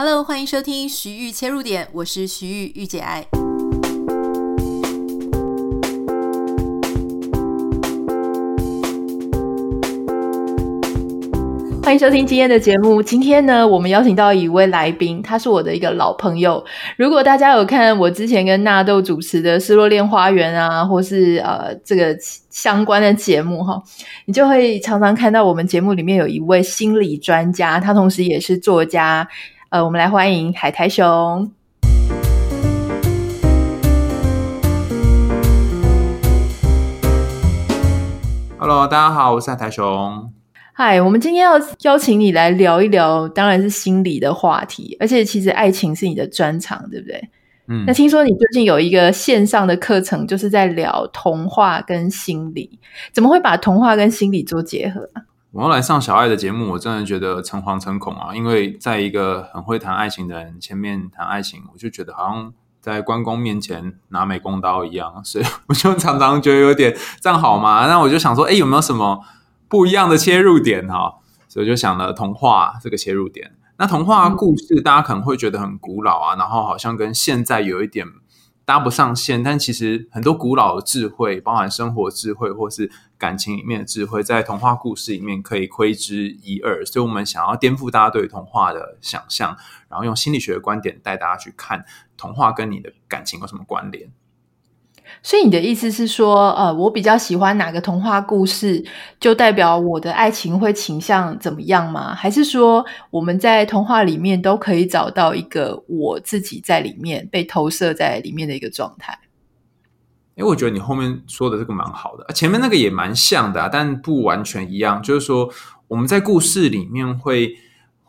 Hello，欢迎收听徐玉切入点，我是徐玉御姐爱。欢迎收听今天的节目。今天呢，我们邀请到一位来宾，他是我的一个老朋友。如果大家有看我之前跟纳豆主持的《失落恋花园》啊，或是呃这个相关的节目哈，你就会常常看到我们节目里面有一位心理专家，他同时也是作家。呃，我们来欢迎海苔熊。Hello，大家好，我是海苔熊。嗨，我们今天要邀请你来聊一聊，当然是心理的话题，而且其实爱情是你的专长，对不对？嗯。那听说你最近有一个线上的课程，就是在聊童话跟心理，怎么会把童话跟心理做结合啊？我要来上小爱的节目，我真的觉得诚惶诚恐啊！因为在一个很会谈爱情的人前面谈爱情，我就觉得好像在关公面前拿美工刀一样，所以我就常常觉得有点这样好吗？那我就想说，哎，有没有什么？不一样的切入点哈，所以就想了童话这个切入点。那童话故事大家可能会觉得很古老啊，然后好像跟现在有一点搭不上线。但其实很多古老的智慧，包含生活智慧或是感情里面的智慧，在童话故事里面可以窥之一二。所以我们想要颠覆大家对童话的想象，然后用心理学的观点带大家去看童话跟你的感情有什么关联。所以你的意思是说，呃，我比较喜欢哪个童话故事，就代表我的爱情会倾向怎么样吗？还是说，我们在童话里面都可以找到一个我自己在里面被投射在里面的一个状态？因为我觉得你后面说的这个蛮好的，前面那个也蛮像的啊，但不完全一样。就是说，我们在故事里面会。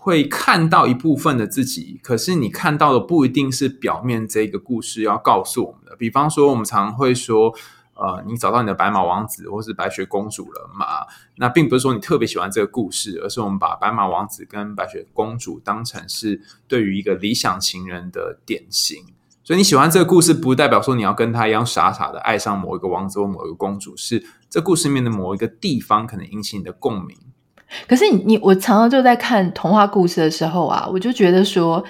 会看到一部分的自己，可是你看到的不一定是表面这个故事要告诉我们的。比方说，我们常会说，呃，你找到你的白马王子或是白雪公主了嘛？那并不是说你特别喜欢这个故事，而是我们把白马王子跟白雪公主当成是对于一个理想情人的典型。所以你喜欢这个故事，不代表说你要跟他一样傻傻的爱上某一个王子或某一个公主，是这故事里面的某一个地方可能引起你的共鸣。可是你你我常常就在看童话故事的时候啊，我就觉得说，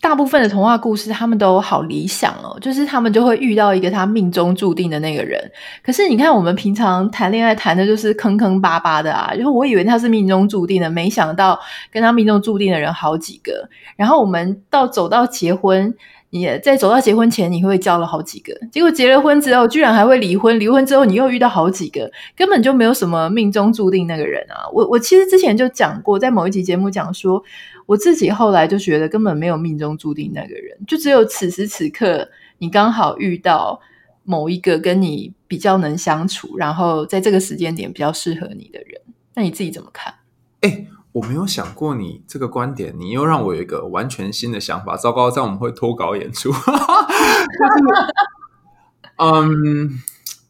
大部分的童话故事他们都好理想哦，就是他们就会遇到一个他命中注定的那个人。可是你看我们平常谈恋爱谈的就是坑坑巴巴的啊，就是我以为他是命中注定的，没想到跟他命中注定的人好几个。然后我们到走到结婚。你在走到结婚前，你会交了好几个，结果结了婚之后，居然还会离婚。离婚之后，你又遇到好几个，根本就没有什么命中注定那个人啊！我我其实之前就讲过，在某一期节目讲说，我自己后来就觉得根本没有命中注定那个人，就只有此时此刻你刚好遇到某一个跟你比较能相处，然后在这个时间点比较适合你的人。那你自己怎么看？欸我没有想过你这个观点，你又让我有一个完全新的想法。糟糕，这样我们会脱稿演出。嗯，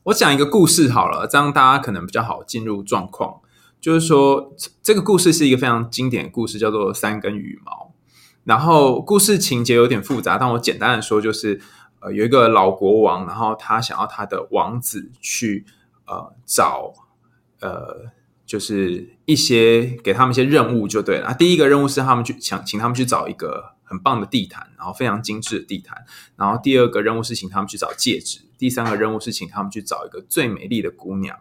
我讲一个故事好了，这样大家可能比较好进入状况。就是说，这个故事是一个非常经典的故事，叫做《三根羽毛》。然后故事情节有点复杂，但我简单的说，就是呃，有一个老国王，然后他想要他的王子去呃找呃。就是一些给他们一些任务就对了。第一个任务是他们去想请他们去找一个很棒的地毯，然后非常精致的地毯。然后第二个任务是请他们去找戒指。第三个任务是请他们去找一个最美丽的姑娘。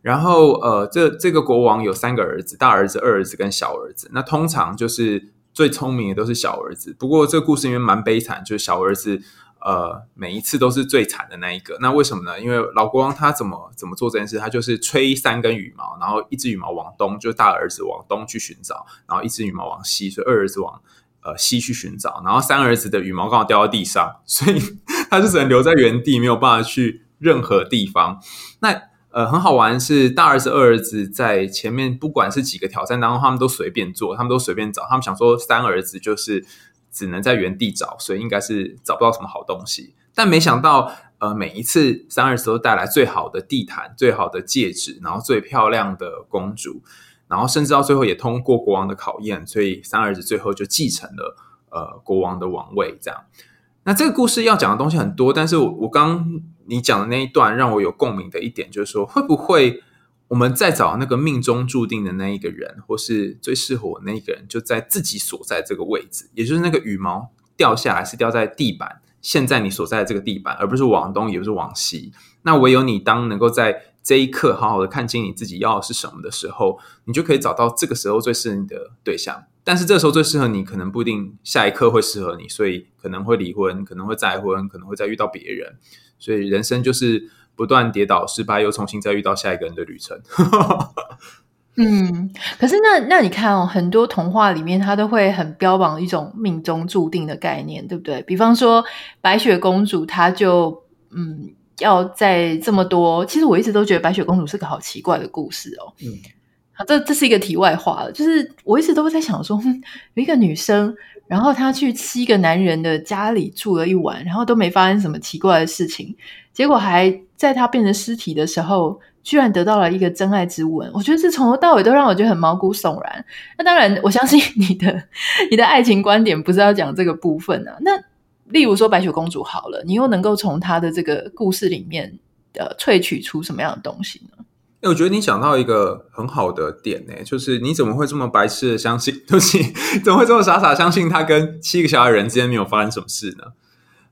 然后呃，这这个国王有三个儿子，大儿子、二儿子跟小儿子。那通常就是最聪明的都是小儿子。不过这个故事里面蛮悲惨，就是小儿子。呃，每一次都是最惨的那一个。那为什么呢？因为老国王他怎么怎么做这件事？他就是吹三根羽毛，然后一只羽毛往东，就大儿子往东去寻找，然后一只羽毛往西，所以二儿子往呃西去寻找，然后三儿子的羽毛刚好掉到地上，所以他就只能留在原地，没有办法去任何地方。那呃很好玩是大儿子、二儿子在前面，不管是几个挑战当中，他们都随便做，他们都随便找，他们想说三儿子就是。只能在原地找，所以应该是找不到什么好东西。但没想到，呃，每一次三儿子都带来最好的地毯、最好的戒指，然后最漂亮的公主，然后甚至到最后也通过国王的考验，所以三儿子最后就继承了呃国王的王位。这样，那这个故事要讲的东西很多，但是我我刚你讲的那一段让我有共鸣的一点就是说，会不会我们在找那个命中注定的那一个人，或是最适合我那一个人，就在自己所在这个位置，也就是那个羽毛掉下来是掉在地板，现在你所在的这个地板，而不是往东，也不是往西。那唯有你当能够在这一刻好好的看清你自己要的是什么的时候，你就可以找到这个时候最适合你的对象。但是这时候最适合你，可能不一定下一刻会适合你，所以可能会离婚，可能会再婚，可能会再遇到别人。所以人生就是。不断跌倒、失败，又重新再遇到下一个人的旅程。嗯，可是那那你看哦，很多童话里面，它都会很标榜一种命中注定的概念，对不对？比方说白雪公主，她就嗯，要在这么多，其实我一直都觉得白雪公主是个好奇怪的故事哦。嗯，好，这这是一个题外话了，就是我一直都在想说，有一个女生，然后她去七个男人的家里住了一晚，然后都没发生什么奇怪的事情。结果还在她变成尸体的时候，居然得到了一个真爱之吻。我觉得这从头到尾都让我觉得很毛骨悚然。那当然，我相信你的你的爱情观点不是要讲这个部分啊。那例如说白雪公主好了，你又能够从她的这个故事里面呃萃取出什么样的东西呢？我觉得你讲到一个很好的点呢，就是你怎么会这么白痴的相信？就是怎么会这么傻傻相信他跟七个小矮人之间没有发生什么事呢？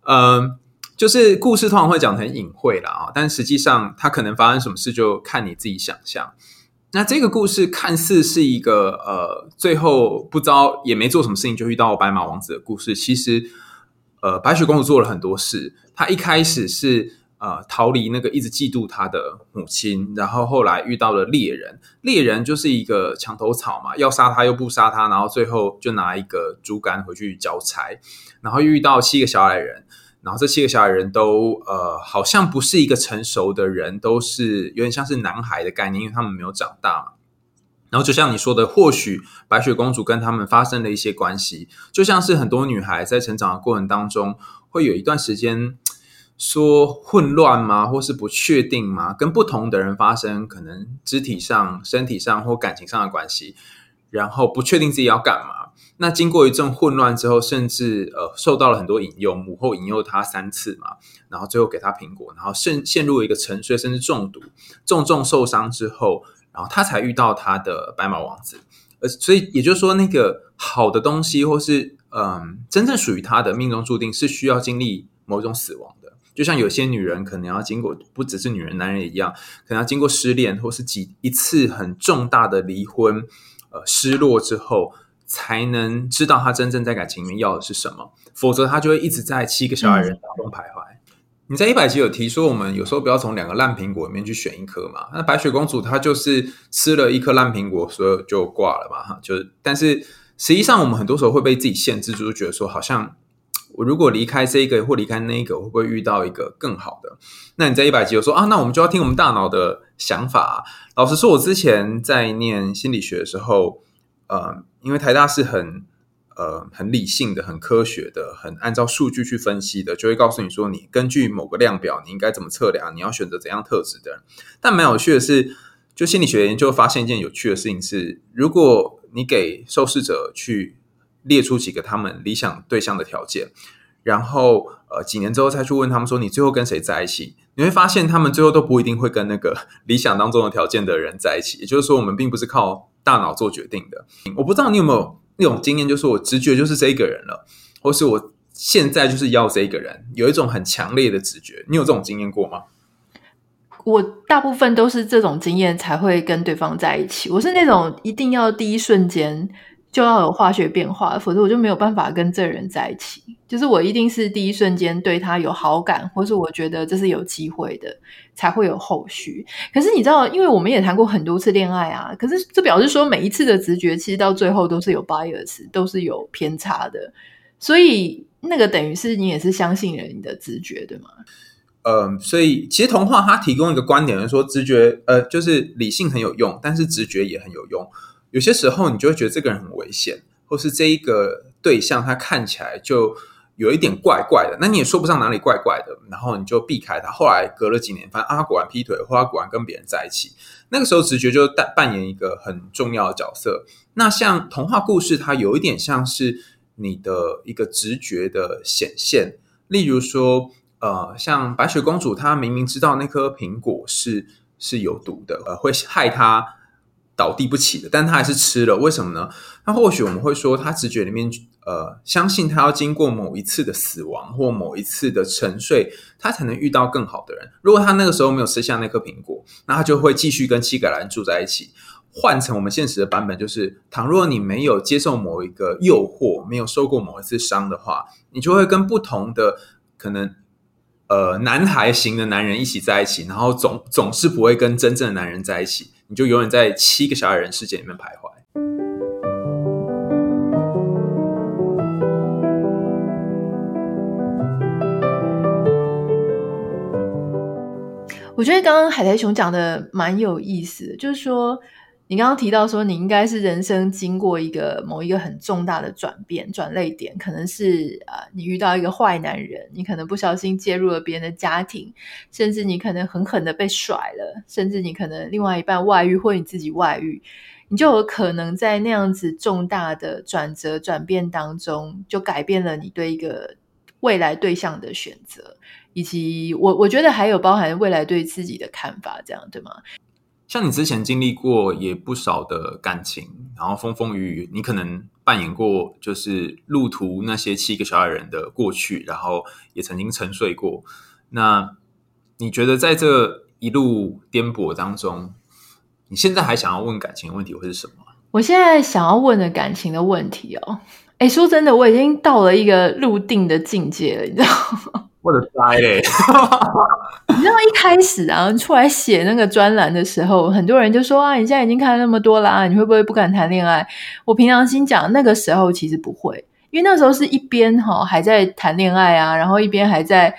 嗯。就是故事通常会讲很隐晦啦，啊，但实际上它可能发生什么事就看你自己想象。那这个故事看似是一个呃，最后不知道也没做什么事情就遇到白马王子的故事。其实，呃，白雪公主做了很多事。她一开始是呃逃离那个一直嫉妒他的母亲，然后后来遇到了猎人，猎人就是一个墙头草嘛，要杀他又不杀他，然后最后就拿一个竹竿回去交差，然后又遇到七个小矮人。然后这七个小矮人都呃，好像不是一个成熟的人，都是有点像是男孩的概念，因为他们没有长大嘛。然后就像你说的，或许白雪公主跟他们发生了一些关系，就像是很多女孩在成长的过程当中，会有一段时间说混乱吗，或是不确定吗？跟不同的人发生可能肢体上、身体上或感情上的关系，然后不确定自己要干嘛。那经过一阵混乱之后，甚至呃受到了很多引诱，母后引诱他三次嘛，然后最后给他苹果，然后陷陷入一个沉睡，甚至中毒，重重受伤之后，然后他才遇到他的白马王子。呃，所以也就是说，那个好的东西，或是嗯、真正属于他的命中注定，是需要经历某种死亡的。就像有些女人可能要经过，不只是女人，男人也一样，可能要经过失恋，或是几一次很重大的离婚，呃，失落之后。才能知道她真正在感情里面要的是什么，否则她就会一直在七个小矮人当中徘徊。你在一百集有提说，我们有时候不要从两个烂苹果里面去选一颗嘛？那白雪公主她就是吃了一颗烂苹果，所以就挂了嘛？哈，就是，但是实际上我们很多时候会被自己限制住，就觉得说，好像我如果离开这一个或离开那一个，会不会遇到一个更好的？那你在一百集有说啊，那我们就要听我们大脑的想法。老实说，我之前在念心理学的时候。呃，因为台大是很呃很理性的、很科学的、很按照数据去分析的，就会告诉你说，你根据某个量表，你应该怎么测量，你要选择怎样特质的。但蛮有趣的是，就心理学研究发现一件有趣的事情是，如果你给受试者去列出几个他们理想对象的条件，然后呃几年之后再去问他们说，你最后跟谁在一起，你会发现他们最后都不一定会跟那个理想当中的条件的人在一起。也就是说，我们并不是靠。大脑做决定的，我不知道你有没有那种经验，就是我直觉就是这一个人了，或是我现在就是要这一个人，有一种很强烈的直觉。你有这种经验过吗？我大部分都是这种经验才会跟对方在一起。我是那种一定要第一瞬间。就要有化学变化，否则我就没有办法跟这人在一起。就是我一定是第一瞬间对他有好感，或是我觉得这是有机会的，才会有后续。可是你知道，因为我们也谈过很多次恋爱啊，可是这表示说每一次的直觉其实到最后都是有 bias，都是有偏差的。所以那个等于是你也是相信了你的直觉，对吗？呃，所以其实童话它提供一个观点，是说直觉呃就是理性很有用，但是直觉也很有用。有些时候，你就会觉得这个人很危险，或是这一个对象他看起来就有一点怪怪的，那你也说不上哪里怪怪的，然后你就避开他。后来隔了几年，发现啊，果然劈腿，或他果然跟别人在一起。那个时候，直觉就扮扮演一个很重要的角色。那像童话故事，它有一点像是你的一个直觉的显现。例如说，呃，像白雪公主，她明明知道那颗苹果是是有毒的，呃，会害她倒地不起的，但他还是吃了，为什么呢？那或许我们会说，他直觉里面，呃，相信他要经过某一次的死亡或某一次的沉睡，他才能遇到更好的人。如果他那个时候没有吃下那颗苹果，那他就会继续跟七个人住在一起。换成我们现实的版本，就是倘若你没有接受某一个诱惑，没有受过某一次伤的话，你就会跟不同的可能。呃，男孩型的男人一起在一起，然后总总是不会跟真正的男人在一起，你就永远在七个小矮人世界里面徘徊。我觉得刚刚海苔熊讲的蛮有意思，就是说。你刚刚提到说，你应该是人生经过一个某一个很重大的转变、转泪点，可能是啊、你遇到一个坏男人，你可能不小心介入了别人的家庭，甚至你可能狠狠的被甩了，甚至你可能另外一半外遇或你自己外遇，你就有可能在那样子重大的转折、转变当中，就改变了你对一个未来对象的选择，以及我我觉得还有包含未来对自己的看法，这样对吗？像你之前经历过也不少的感情，然后风风雨雨，你可能扮演过就是路途那些七个小矮人的过去，然后也曾经沉睡过。那你觉得在这一路颠簸当中，你现在还想要问感情的问题会是什么？我现在想要问的感情的问题哦，哎，说真的，我已经到了一个入定的境界了，你知道？我的天嘞！你知道一开始啊，出来写那个专栏的时候，很多人就说啊，你现在已经看了那么多了啊，你会不会不敢谈恋爱？我平常心讲，那个时候其实不会，因为那时候是一边哈还在谈恋爱啊，然后一边还在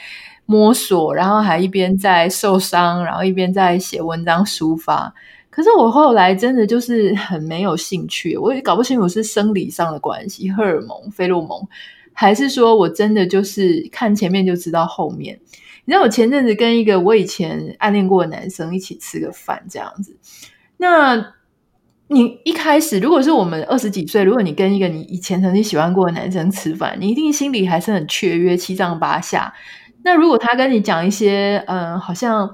摸索，然后还一边在受伤，然后一边在写文章抒发。可是我后来真的就是很没有兴趣，我也搞不清楚是生理上的关系，荷尔蒙、费洛蒙。还是说我真的就是看前面就知道后面？你知道我前阵子跟一个我以前暗恋过的男生一起吃个饭这样子。那你一开始如果是我们二十几岁，如果你跟一个你以前曾经喜欢过的男生吃饭，你一定心里还是很雀跃、七上八下。那如果他跟你讲一些嗯、好像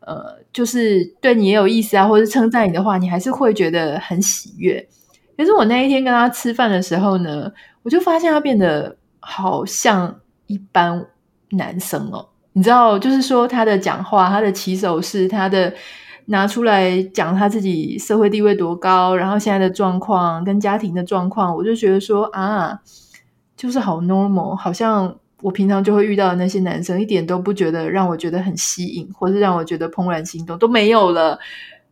呃，就是对你也有意思啊，或者是称赞你的话，你还是会觉得很喜悦。可是我那一天跟他吃饭的时候呢，我就发现他变得好像一般男生哦，你知道，就是说他的讲话、他的起手是、他的拿出来讲他自己社会地位多高，然后现在的状况跟家庭的状况，我就觉得说啊，就是好 normal，好像我平常就会遇到的那些男生，一点都不觉得让我觉得很吸引，或是让我觉得怦然心动都没有了。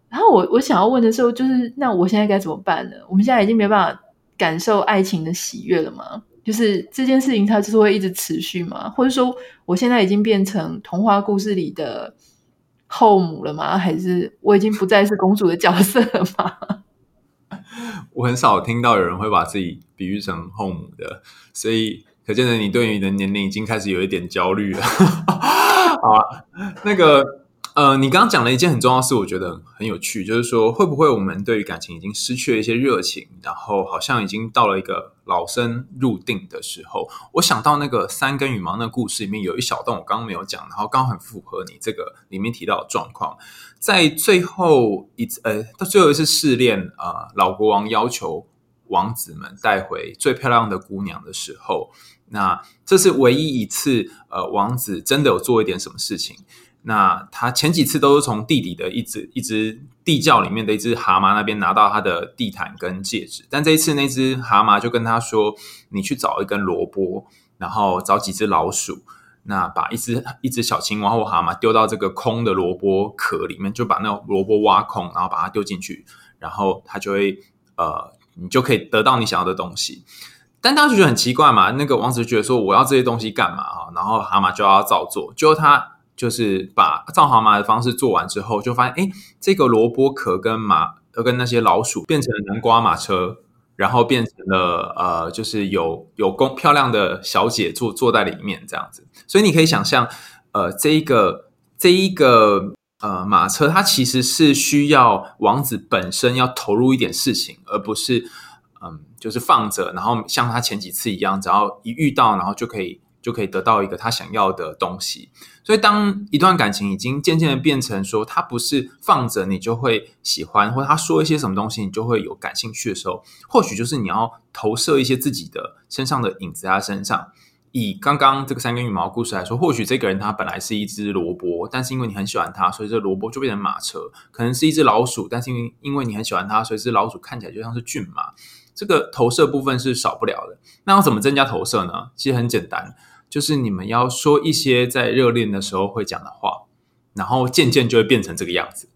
然后我我想要问的时候，就是那我现在该怎么办呢？我们现在已经没办法。感受爱情的喜悦了吗？就是这件事情，它就是会一直持续吗？或者说，我现在已经变成童话故事里的后母了吗？还是我已经不再是公主的角色了吗？我很少听到有人会把自己比喻成后母的，所以可见的你对你的年龄已经开始有一点焦虑了。好啊，那个。呃，你刚刚讲了一件很重要的事，我觉得很有趣，就是说，会不会我们对于感情已经失去了一些热情，然后好像已经到了一个老生入定的时候？我想到那个三根羽毛那个故事里面有一小段，我刚刚没有讲，然后刚好很符合你这个里面提到的状况。在最后一次，呃，到最后一次试炼，呃，老国王要求王子们带回最漂亮的姑娘的时候，那这是唯一一次，呃，王子真的有做一点什么事情。那他前几次都是从地底的一只一只地窖里面的一只蛤蟆那边拿到他的地毯跟戒指，但这一次那只蛤蟆就跟他说：“你去找一根萝卜，然后找几只老鼠，那把一只一只小青蛙或蛤蟆丢到这个空的萝卜壳里面，就把那个萝卜挖空，然后把它丢进去，然后他就会呃，你就可以得到你想要的东西。”但当时就很奇怪嘛，那个王子觉得说：“我要这些东西干嘛啊？”然后蛤蟆就要照做，就他。就是把造蛤蟆的方式做完之后，就发现，哎，这个萝卜壳跟马，跟那些老鼠变成了南瓜马车，然后变成了呃，就是有有公漂亮的小姐坐坐在里面这样子。所以你可以想象，呃，这一个这一个呃马车，它其实是需要王子本身要投入一点事情，而不是嗯，就是放着，然后像他前几次一样，只要一遇到，然后就可以。就可以得到一个他想要的东西。所以，当一段感情已经渐渐的变成说，他不是放着你就会喜欢，或者他说一些什么东西你就会有感兴趣的时候，或许就是你要投射一些自己的身上的影子在他身上。以刚刚这个三根羽毛故事来说，或许这个人他本来是一只萝卜，但是因为你很喜欢他，所以这萝卜就变成马车。可能是一只老鼠，但是因为因为你很喜欢它，所以这老鼠看起来就像是骏马。这个投射部分是少不了的。那要怎么增加投射呢？其实很简单。就是你们要说一些在热恋的时候会讲的话，然后渐渐就会变成这个样子。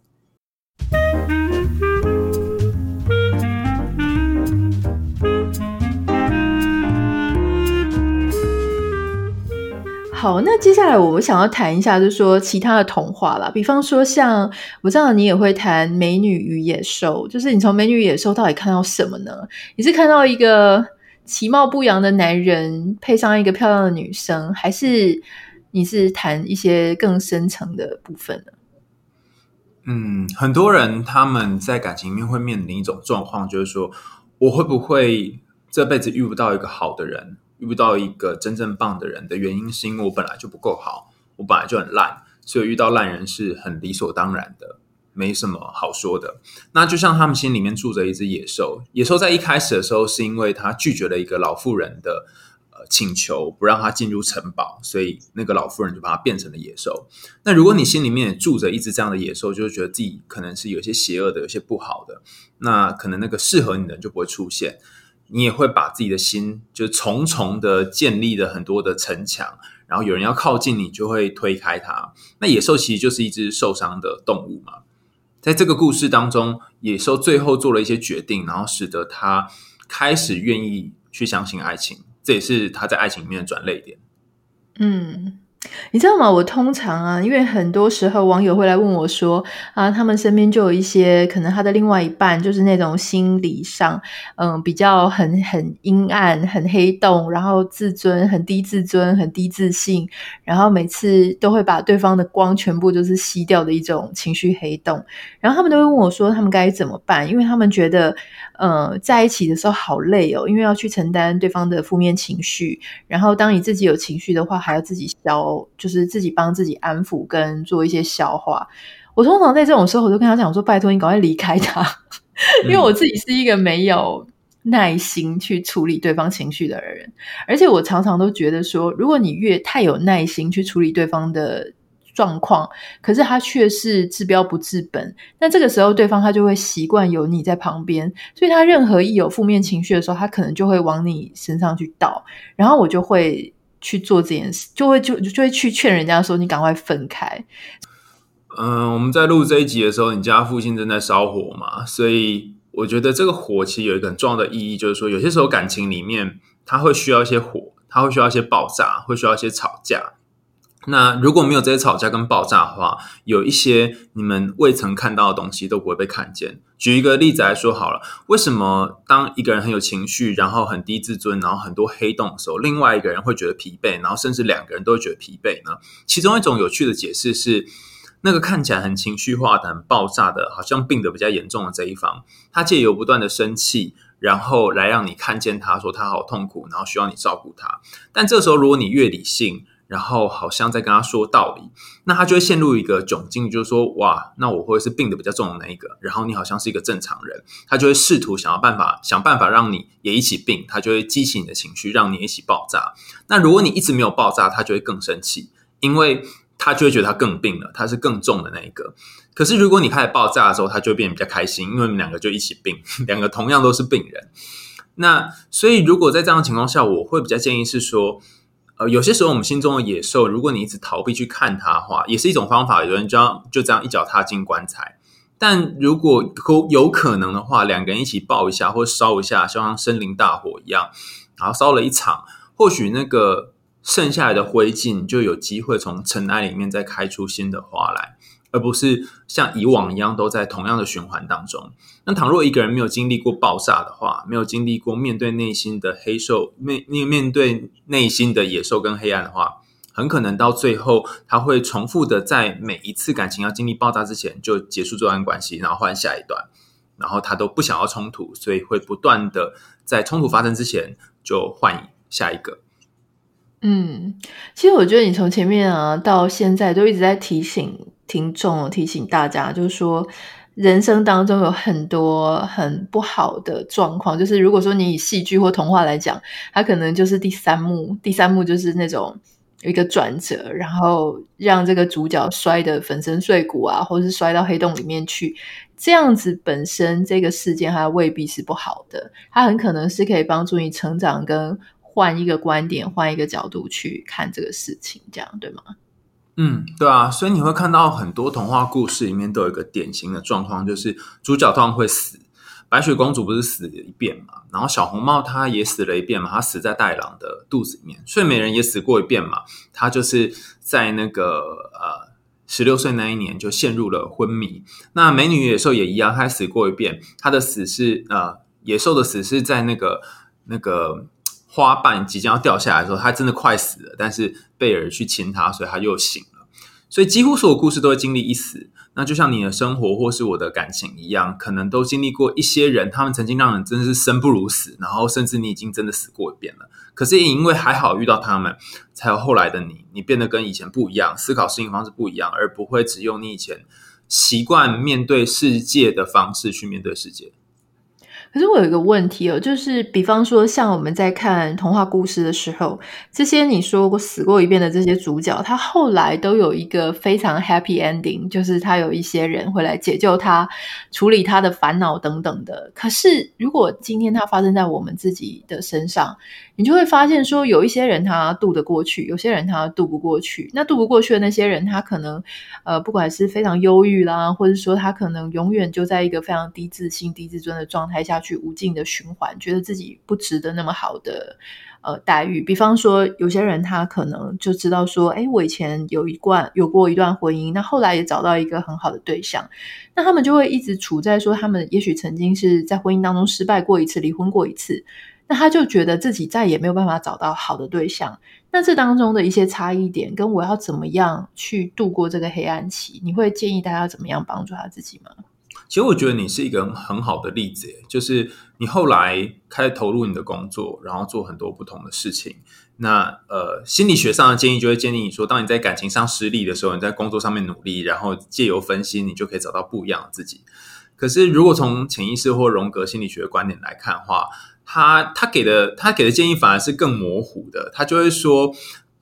好，那接下来我们想要谈一下，就是说其他的童话啦，比方说像我知道你也会谈《美女与野兽》，就是你从《美女与野兽》到底看到什么呢？你是看到一个？其貌不扬的男人配上一个漂亮的女生，还是你是谈一些更深层的部分呢？嗯，很多人他们在感情里面会面临一种状况，就是说我会不会这辈子遇不到一个好的人，遇不到一个真正棒的人的原因，是因为我本来就不够好，我本来就很烂，所以遇到烂人是很理所当然的。没什么好说的。那就像他们心里面住着一只野兽，野兽在一开始的时候是因为他拒绝了一个老妇人的呃请求，不让他进入城堡，所以那个老妇人就把他变成了野兽。那如果你心里面也住着一只这样的野兽，就是觉得自己可能是有些邪恶的，有些不好的，那可能那个适合你的人就不会出现，你也会把自己的心就重重的建立了很多的城墙，然后有人要靠近你，就会推开他。那野兽其实就是一只受伤的动物嘛。在这个故事当中，野兽最后做了一些决定，然后使得他开始愿意去相信爱情，这也是他在爱情里面的转泪点。嗯。你知道吗？我通常啊，因为很多时候网友会来问我说啊，他们身边就有一些可能他的另外一半就是那种心理上嗯比较很很阴暗、很黑洞，然后自尊很低，自尊很低自信，然后每次都会把对方的光全部就是吸掉的一种情绪黑洞。然后他们都会问我说，他们该怎么办？因为他们觉得呃在一起的时候好累哦，因为要去承担对方的负面情绪，然后当你自己有情绪的话，还要自己消。就是自己帮自己安抚跟做一些消化。我通常在这种时候，我就跟他讲说：“拜托你赶快离开他。”因为我自己是一个没有耐心去处理对方情绪的人，而且我常常都觉得说，如果你越太有耐心去处理对方的状况，可是他却是治标不治本，那这个时候对方他就会习惯有你在旁边，所以他任何一有负面情绪的时候，他可能就会往你身上去倒，然后我就会。去做这件事，就会就就会去劝人家说：“你赶快分开。”嗯，我们在录这一集的时候，你家附近正在烧火嘛，所以我觉得这个火其实有一个很重要的意义，就是说有些时候感情里面，它会需要一些火，它会需要一些爆炸，会需要一些吵架。那如果没有这些吵架跟爆炸的话，有一些你们未曾看到的东西都不会被看见。举一个例子来说好了，为什么当一个人很有情绪，然后很低自尊，然后很多黑洞的时候，另外一个人会觉得疲惫，然后甚至两个人都会觉得疲惫呢？其中一种有趣的解释是，那个看起来很情绪化的、很爆炸的，好像病得比较严重的这一方，他借由不断的生气，然后来让你看见他说他好痛苦，然后需要你照顾他。但这时候如果你越理性，然后好像在跟他说道理，那他就会陷入一个窘境，就是说，哇，那我会是病得比较重的那一个，然后你好像是一个正常人，他就会试图想要办法想办法让你也一起病，他就会激起你的情绪，让你一起爆炸。那如果你一直没有爆炸，他就会更生气，因为他就会觉得他更病了，他是更重的那一个。可是如果你开始爆炸的时候，他就会变得比较开心，因为你们两个就一起病，两个同样都是病人。那所以如果在这样的情况下，我会比较建议是说。呃，有些时候我们心中的野兽，如果你一直逃避去看它的话，也是一种方法。有人就要就这样一脚踏进棺材。但如果有有可能的话，两个人一起抱一下，或烧一下，像森林大火一样，然后烧了一场，或许那个剩下来的灰烬就有机会从尘埃里面再开出新的花来。而不是像以往一样都在同样的循环当中。那倘若一个人没有经历过爆炸的话，没有经历过面对内心的黑兽，面面面对内心的野兽跟黑暗的话，很可能到最后他会重复的在每一次感情要经历爆炸之前就结束这段关系，然后换下一段，然后他都不想要冲突，所以会不断的在冲突发生之前就换下一个。嗯，其实我觉得你从前面啊到现在都一直在提醒听众、提醒大家，就是说人生当中有很多很不好的状况。就是如果说你以戏剧或童话来讲，它可能就是第三幕，第三幕就是那种有一个转折，然后让这个主角摔得粉身碎骨啊，或是摔到黑洞里面去。这样子本身这个事件它未必是不好的，它很可能是可以帮助你成长跟。换一个观点，换一个角度去看这个事情，这样对吗？嗯，对啊，所以你会看到很多童话故事里面都有一个典型的状况，就是主角通常会死。白雪公主不是死了一遍嘛？然后小红帽她也死了一遍嘛？她死在袋狼的肚子里面。睡美人也死过一遍嘛？她就是在那个呃十六岁那一年就陷入了昏迷。那美女野兽也一样，她死过一遍。她的死是呃野兽的死是在那个那个。花瓣即将要掉下来的时候，他真的快死了，但是贝尔去亲他，所以他又醒了。所以几乎所有故事都会经历一死。那就像你的生活或是我的感情一样，可能都经历过一些人，他们曾经让人真的是生不如死，然后甚至你已经真的死过一遍了。可是也因为还好遇到他们，才有后来的你。你变得跟以前不一样，思考事情方式不一样，而不会只用你以前习惯面对世界的方式去面对世界。可是我有一个问题哦，就是比方说，像我们在看童话故事的时候，这些你说过死过一遍的这些主角，他后来都有一个非常 happy ending，就是他有一些人会来解救他，处理他的烦恼等等的。可是如果今天他发生在我们自己的身上，你就会发现说，有一些人他渡得过去，有些人他渡不过去。那渡不过去的那些人，他可能呃，不管是非常忧郁啦，或者说他可能永远就在一个非常低自信、低自尊的状态下去无尽的循环，觉得自己不值得那么好的呃待遇。比方说，有些人他可能就知道说，诶，我以前有一段有过一段婚姻，那后来也找到一个很好的对象，那他们就会一直处在说，他们也许曾经是在婚姻当中失败过一次，离婚过一次。那他就觉得自己再也没有办法找到好的对象。那这当中的一些差异点，跟我要怎么样去度过这个黑暗期，你会建议大家怎么样帮助他自己吗？其实我觉得你是一个很好的例子，就是你后来开始投入你的工作，然后做很多不同的事情。那呃，心理学上的建议就会建议你说，当你在感情上失利的时候，你在工作上面努力，然后借由分析，你就可以找到不一样的自己。可是如果从潜意识或荣格心理学的观点来看的话，他他给的他给的建议反而是更模糊的，他就会说，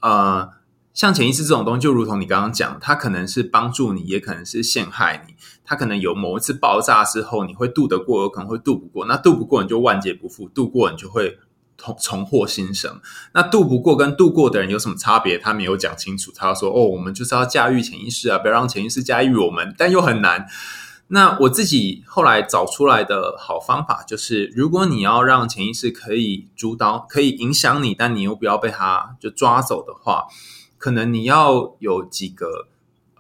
呃，像潜意识这种东西，就如同你刚刚讲，它可能是帮助你，也可能是陷害你。它可能有某一次爆炸之后，你会渡得过，有可能会渡不过。那渡不过，你就万劫不复；渡过，你就会重重获新生。那渡不过跟渡过的人有什么差别？他没有讲清楚。他说：“哦，我们就是要驾驭潜意识啊，不要让潜意识驾驭我们。”但又很难。那我自己后来找出来的好方法就是，如果你要让潜意识可以主导、可以影响你，但你又不要被它就抓走的话，可能你要有几个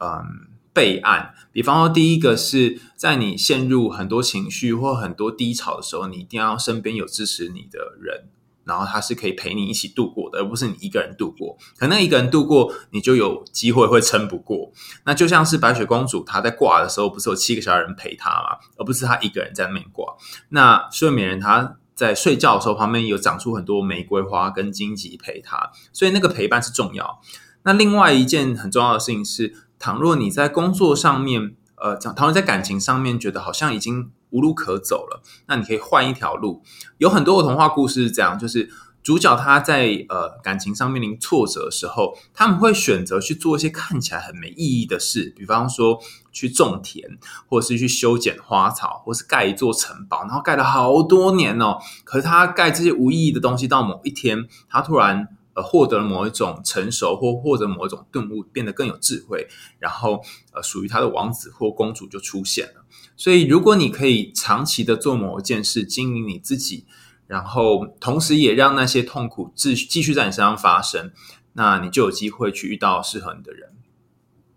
嗯备案。比方说，第一个是在你陷入很多情绪或很多低潮的时候，你一定要身边有支持你的人。然后他是可以陪你一起度过的，而不是你一个人度过。可能一个人度过，你就有机会会撑不过。那就像是白雪公主，她在挂的时候，不是有七个小人陪她嘛？而不是她一个人在那边挂。那睡美人她在睡觉的时候，旁边有长出很多玫瑰花跟荆棘陪她，所以那个陪伴是重要。那另外一件很重要的事情是，倘若你在工作上面，呃，倘若在感情上面觉得好像已经。无路可走了，那你可以换一条路。有很多的童话故事是这样，就是主角他在呃感情上面临挫折的时候，他们会选择去做一些看起来很没意义的事，比方说去种田，或者是去修剪花草，或是盖一座城堡，然后盖了好多年哦。可是他盖这些无意义的东西，到某一天，他突然呃获得了某一种成熟，或获得某一种顿悟，变得更有智慧，然后呃属于他的王子或公主就出现了。所以，如果你可以长期的做某一件事，经营你自己，然后同时也让那些痛苦继继续在你身上发生，那你就有机会去遇到适合你的人。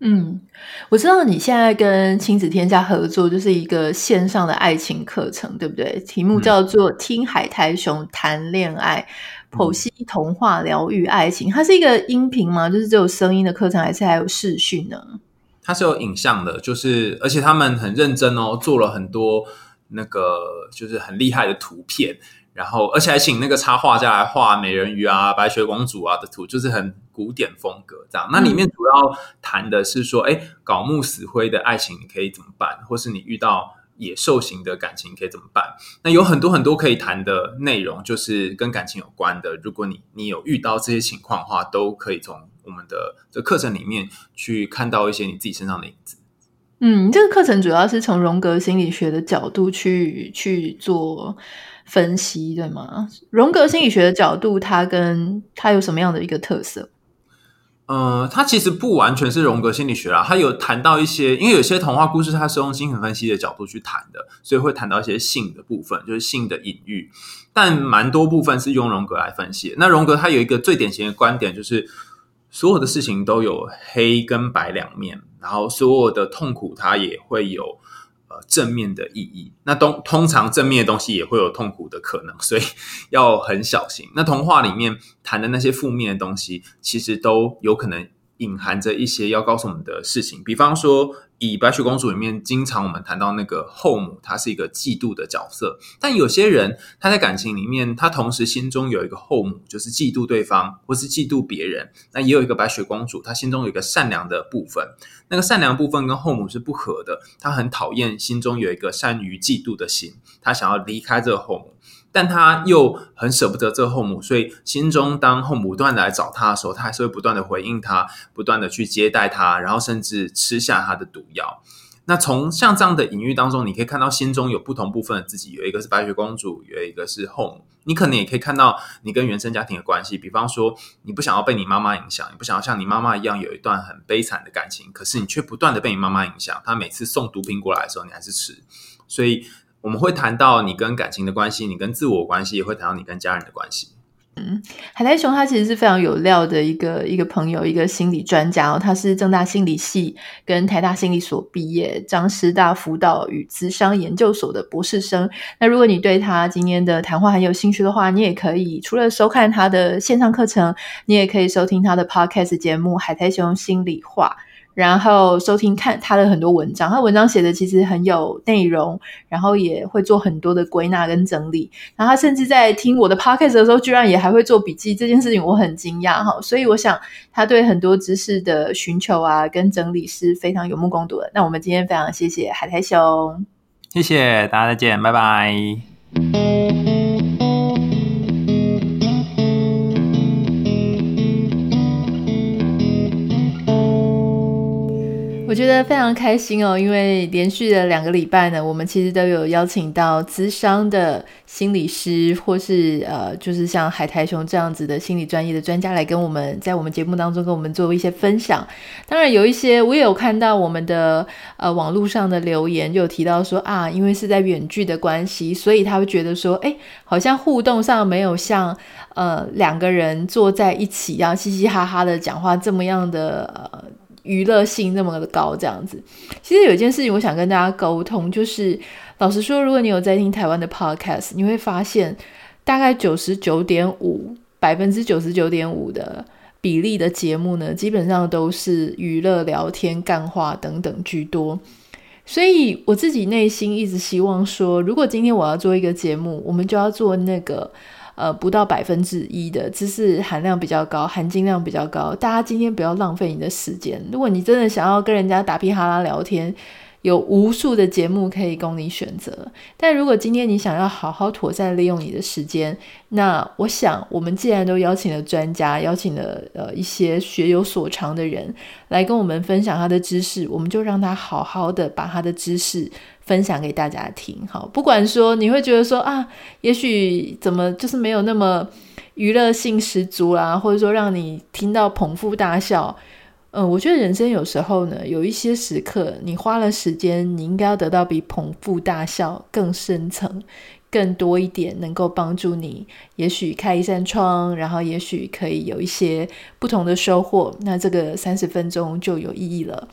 嗯，我知道你现在跟亲子天下合作，就是一个线上的爱情课程，对不对？题目叫做《听海苔熊谈恋爱》，剖析童话，疗愈爱情。它是一个音频吗？就是只有声音的课程，还是还有视讯呢？它是有影像的，就是而且他们很认真哦，做了很多那个就是很厉害的图片，然后而且还请那个插画家来画美人鱼啊、白雪公主啊的图，就是很古典风格这样。那里面主要谈的是说，哎，搞木死灰的爱情你可以怎么办，或是你遇到野兽型的感情可以怎么办？那有很多很多可以谈的内容，就是跟感情有关的。如果你你有遇到这些情况的话，都可以从我们的这课程里面去看到一些你自己身上的影子。嗯，这个课程主要是从荣格心理学的角度去去做分析，对吗？荣格心理学的角度，它跟它有什么样的一个特色？呃，它其实不完全是荣格心理学啦，它有谈到一些，因为有些童话故事它是用精神分析的角度去谈的，所以会谈到一些性的部分，就是性的隐喻，但蛮多部分是用荣格来分析。那荣格他有一个最典型的观点，就是所有的事情都有黑跟白两面。然后所有的痛苦，它也会有正面的意义。那通通常正面的东西也会有痛苦的可能，所以要很小心。那童话里面谈的那些负面的东西，其实都有可能隐含着一些要告诉我们的事情，比方说。以白雪公主里面，经常我们谈到那个后母，她是一个嫉妒的角色。但有些人他在感情里面，他同时心中有一个后母，就是嫉妒对方或是嫉妒别人。那也有一个白雪公主，她心中有一个善良的部分。那个善良部分跟后母是不合的，她很讨厌心中有一个善于嫉妒的心，她想要离开这个后母。但他又很舍不得这个后母，所以心中当后母不断的来找他的时候，他还是会不断的回应他，不断的去接待他，然后甚至吃下他的毒药。那从像这样的隐喻当中，你可以看到心中有不同部分的自己，有一个是白雪公主，有一个是后母。你可能也可以看到你跟原生家庭的关系，比方说你不想要被你妈妈影响，你不想要像你妈妈一样有一段很悲惨的感情，可是你却不断的被你妈妈影响。她每次送毒品过来的时候，你还是吃，所以。我们会谈到你跟感情的关系，你跟自我关系，也会谈到你跟家人的关系。嗯，海苔熊他其实是非常有料的一个一个朋友，一个心理专家哦。他是政大心理系跟台大心理所毕业，张师大辅导与咨商研究所的博士生。那如果你对他今天的谈话很有兴趣的话，你也可以除了收看他的线上课程，你也可以收听他的 podcast 节目《海苔熊心理话》。然后收听看他的很多文章，他文章写的其实很有内容，然后也会做很多的归纳跟整理。然后他甚至在听我的 podcast 的时候，居然也还会做笔记，这件事情我很惊讶哈。所以我想他对很多知识的寻求啊跟整理是非常有目共睹的。那我们今天非常谢谢海苔熊，谢谢大家，再见，拜拜。觉得非常开心哦，因为连续的两个礼拜呢，我们其实都有邀请到资商的心理师，或是呃，就是像海苔熊这样子的心理专业的专家来跟我们在我们节目当中跟我们做一些分享。当然有一些我也有看到我们的呃网络上的留言，就有提到说啊，因为是在远距的关系，所以他会觉得说，哎，好像互动上没有像呃两个人坐在一起要嘻嘻哈哈的讲话这么样的呃。娱乐性那么的高，这样子，其实有一件事情我想跟大家沟通，就是老实说，如果你有在听台湾的 podcast，你会发现大概九十九点五百分之九十九点五的比例的节目呢，基本上都是娱乐、聊天、干话等等居多。所以我自己内心一直希望说，如果今天我要做一个节目，我们就要做那个。呃，不到百分之一的知识含量比较高，含金量比较高。大家今天不要浪费你的时间。如果你真的想要跟人家打屁哈啦聊天，有无数的节目可以供你选择，但如果今天你想要好好妥善利用你的时间，那我想我们既然都邀请了专家，邀请了呃一些学有所长的人来跟我们分享他的知识，我们就让他好好的把他的知识分享给大家听。好，不管说你会觉得说啊，也许怎么就是没有那么娱乐性十足啦，或者说让你听到捧腹大笑。嗯，我觉得人生有时候呢，有一些时刻，你花了时间，你应该要得到比捧腹大笑更深层、更多一点，能够帮助你，也许开一扇窗，然后也许可以有一些不同的收获。那这个三十分钟就有意义了。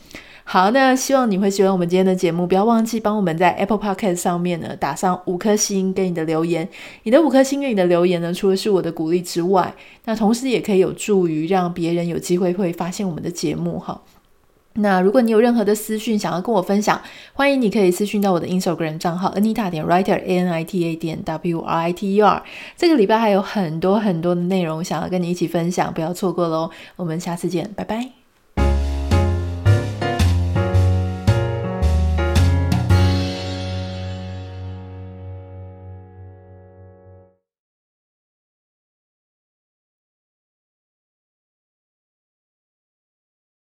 好，那希望你会喜欢我们今天的节目，不要忘记帮我们在 Apple Podcast 上面呢打上五颗星给你的留言。你的五颗星给你的留言呢，除了是我的鼓励之外，那同时也可以有助于让别人有机会会发现我们的节目哈。那如果你有任何的私讯想要跟我分享，欢迎你可以私讯到我的 Instagram 账号 Anita 点 Writer A N I T A 点 W R I T E R。这个礼拜还有很多很多的内容想要跟你一起分享，不要错过喽！我们下次见，拜拜。